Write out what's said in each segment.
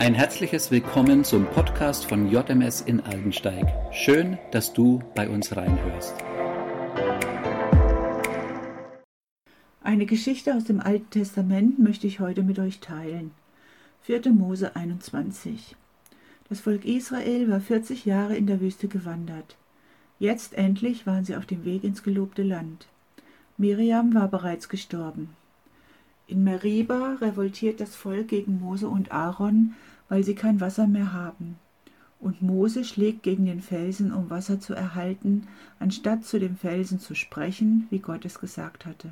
Ein herzliches Willkommen zum Podcast von JMS in Aldensteig. Schön, dass du bei uns reinhörst. Eine Geschichte aus dem Alten Testament möchte ich heute mit euch teilen. 4. Mose 21. Das Volk Israel war 40 Jahre in der Wüste gewandert. Jetzt endlich waren sie auf dem Weg ins gelobte Land. Miriam war bereits gestorben. In Meriba revoltiert das Volk gegen Mose und Aaron, weil sie kein Wasser mehr haben. Und Mose schlägt gegen den Felsen, um Wasser zu erhalten, anstatt zu dem Felsen zu sprechen, wie Gott es gesagt hatte.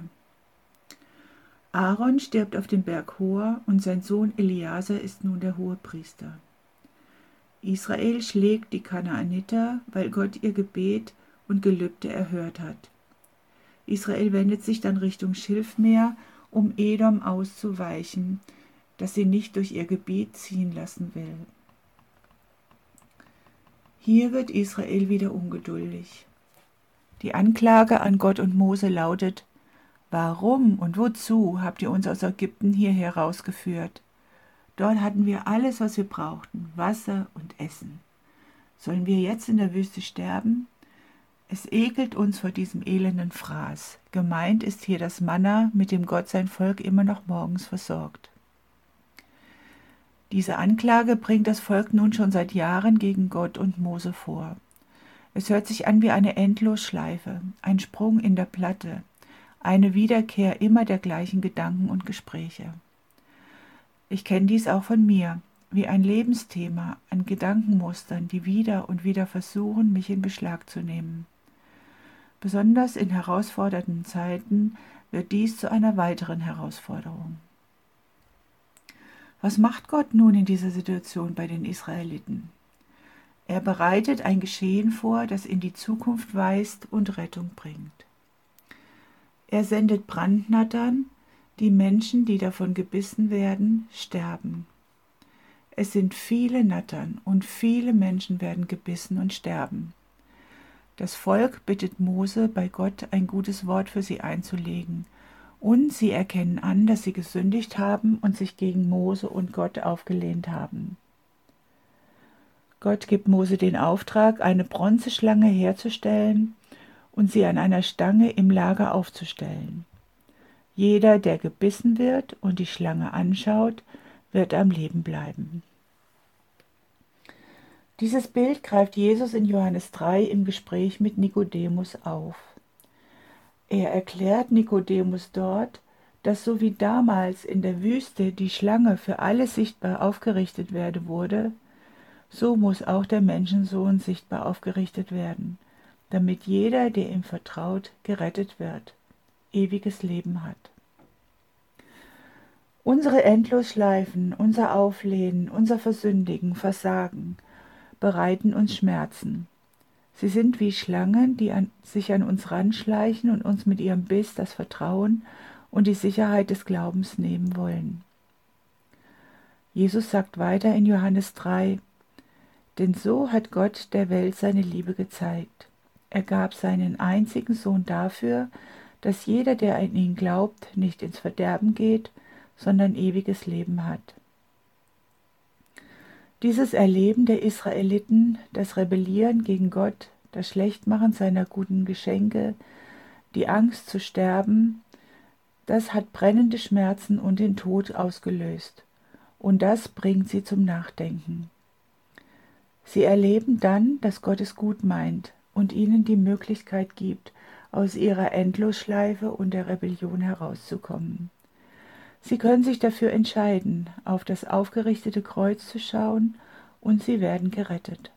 Aaron stirbt auf dem Berg Hor und sein Sohn Eleazar ist nun der Hohepriester. Israel schlägt die Kanaaniter, weil Gott ihr Gebet und Gelübde erhört hat. Israel wendet sich dann Richtung Schilfmeer, um Edom auszuweichen, das sie nicht durch ihr Gebiet ziehen lassen will. Hier wird Israel wieder ungeduldig. Die Anklage an Gott und Mose lautet, Warum und wozu habt ihr uns aus Ägypten hierher rausgeführt? Dort hatten wir alles, was wir brauchten, Wasser und Essen. Sollen wir jetzt in der Wüste sterben? Es ekelt uns vor diesem elenden Fraß. Gemeint ist hier das Manna, mit dem Gott sein Volk immer noch morgens versorgt. Diese Anklage bringt das Volk nun schon seit Jahren gegen Gott und Mose vor. Es hört sich an wie eine Endlosschleife, ein Sprung in der Platte, eine Wiederkehr immer der gleichen Gedanken und Gespräche. Ich kenne dies auch von mir, wie ein Lebensthema an Gedankenmustern, die wieder und wieder versuchen, mich in Beschlag zu nehmen. Besonders in herausfordernden Zeiten wird dies zu einer weiteren Herausforderung. Was macht Gott nun in dieser Situation bei den Israeliten? Er bereitet ein Geschehen vor, das in die Zukunft weist und Rettung bringt. Er sendet Brandnattern, die Menschen, die davon gebissen werden, sterben. Es sind viele Nattern und viele Menschen werden gebissen und sterben. Das Volk bittet Mose, bei Gott ein gutes Wort für sie einzulegen, und sie erkennen an, dass sie gesündigt haben und sich gegen Mose und Gott aufgelehnt haben. Gott gibt Mose den Auftrag, eine Bronzeschlange herzustellen und sie an einer Stange im Lager aufzustellen. Jeder, der gebissen wird und die Schlange anschaut, wird am Leben bleiben. Dieses Bild greift Jesus in Johannes 3 im Gespräch mit Nikodemus auf. Er erklärt Nikodemus dort, dass so wie damals in der Wüste die Schlange für alle sichtbar aufgerichtet werden wurde, so muss auch der Menschensohn sichtbar aufgerichtet werden, damit jeder, der ihm vertraut, gerettet wird, ewiges Leben hat. Unsere Endlosschleifen, unser Auflehnen, unser Versündigen, Versagen bereiten uns Schmerzen. Sie sind wie Schlangen, die an, sich an uns ranschleichen und uns mit ihrem Biss das Vertrauen und die Sicherheit des Glaubens nehmen wollen. Jesus sagt weiter in Johannes 3, denn so hat Gott der Welt seine Liebe gezeigt. Er gab seinen einzigen Sohn dafür, dass jeder, der an ihn glaubt, nicht ins Verderben geht, sondern ewiges Leben hat. Dieses Erleben der Israeliten, das Rebellieren gegen Gott, das Schlechtmachen seiner guten Geschenke, die Angst zu sterben, das hat brennende Schmerzen und den Tod ausgelöst. Und das bringt sie zum Nachdenken. Sie erleben dann, dass Gott es gut meint und ihnen die Möglichkeit gibt, aus ihrer Endlosschleife und der Rebellion herauszukommen. Sie können sich dafür entscheiden, auf das aufgerichtete Kreuz zu schauen, und sie werden gerettet.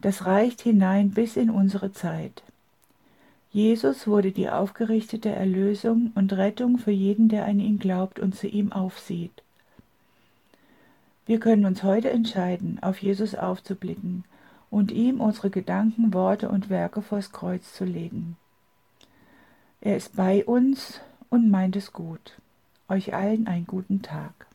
Das reicht hinein bis in unsere Zeit. Jesus wurde die aufgerichtete Erlösung und Rettung für jeden, der an ihn glaubt und zu ihm aufsieht. Wir können uns heute entscheiden, auf Jesus aufzublicken und ihm unsere Gedanken, Worte und Werke vors Kreuz zu legen. Er ist bei uns und meint es gut. Euch allen einen guten Tag.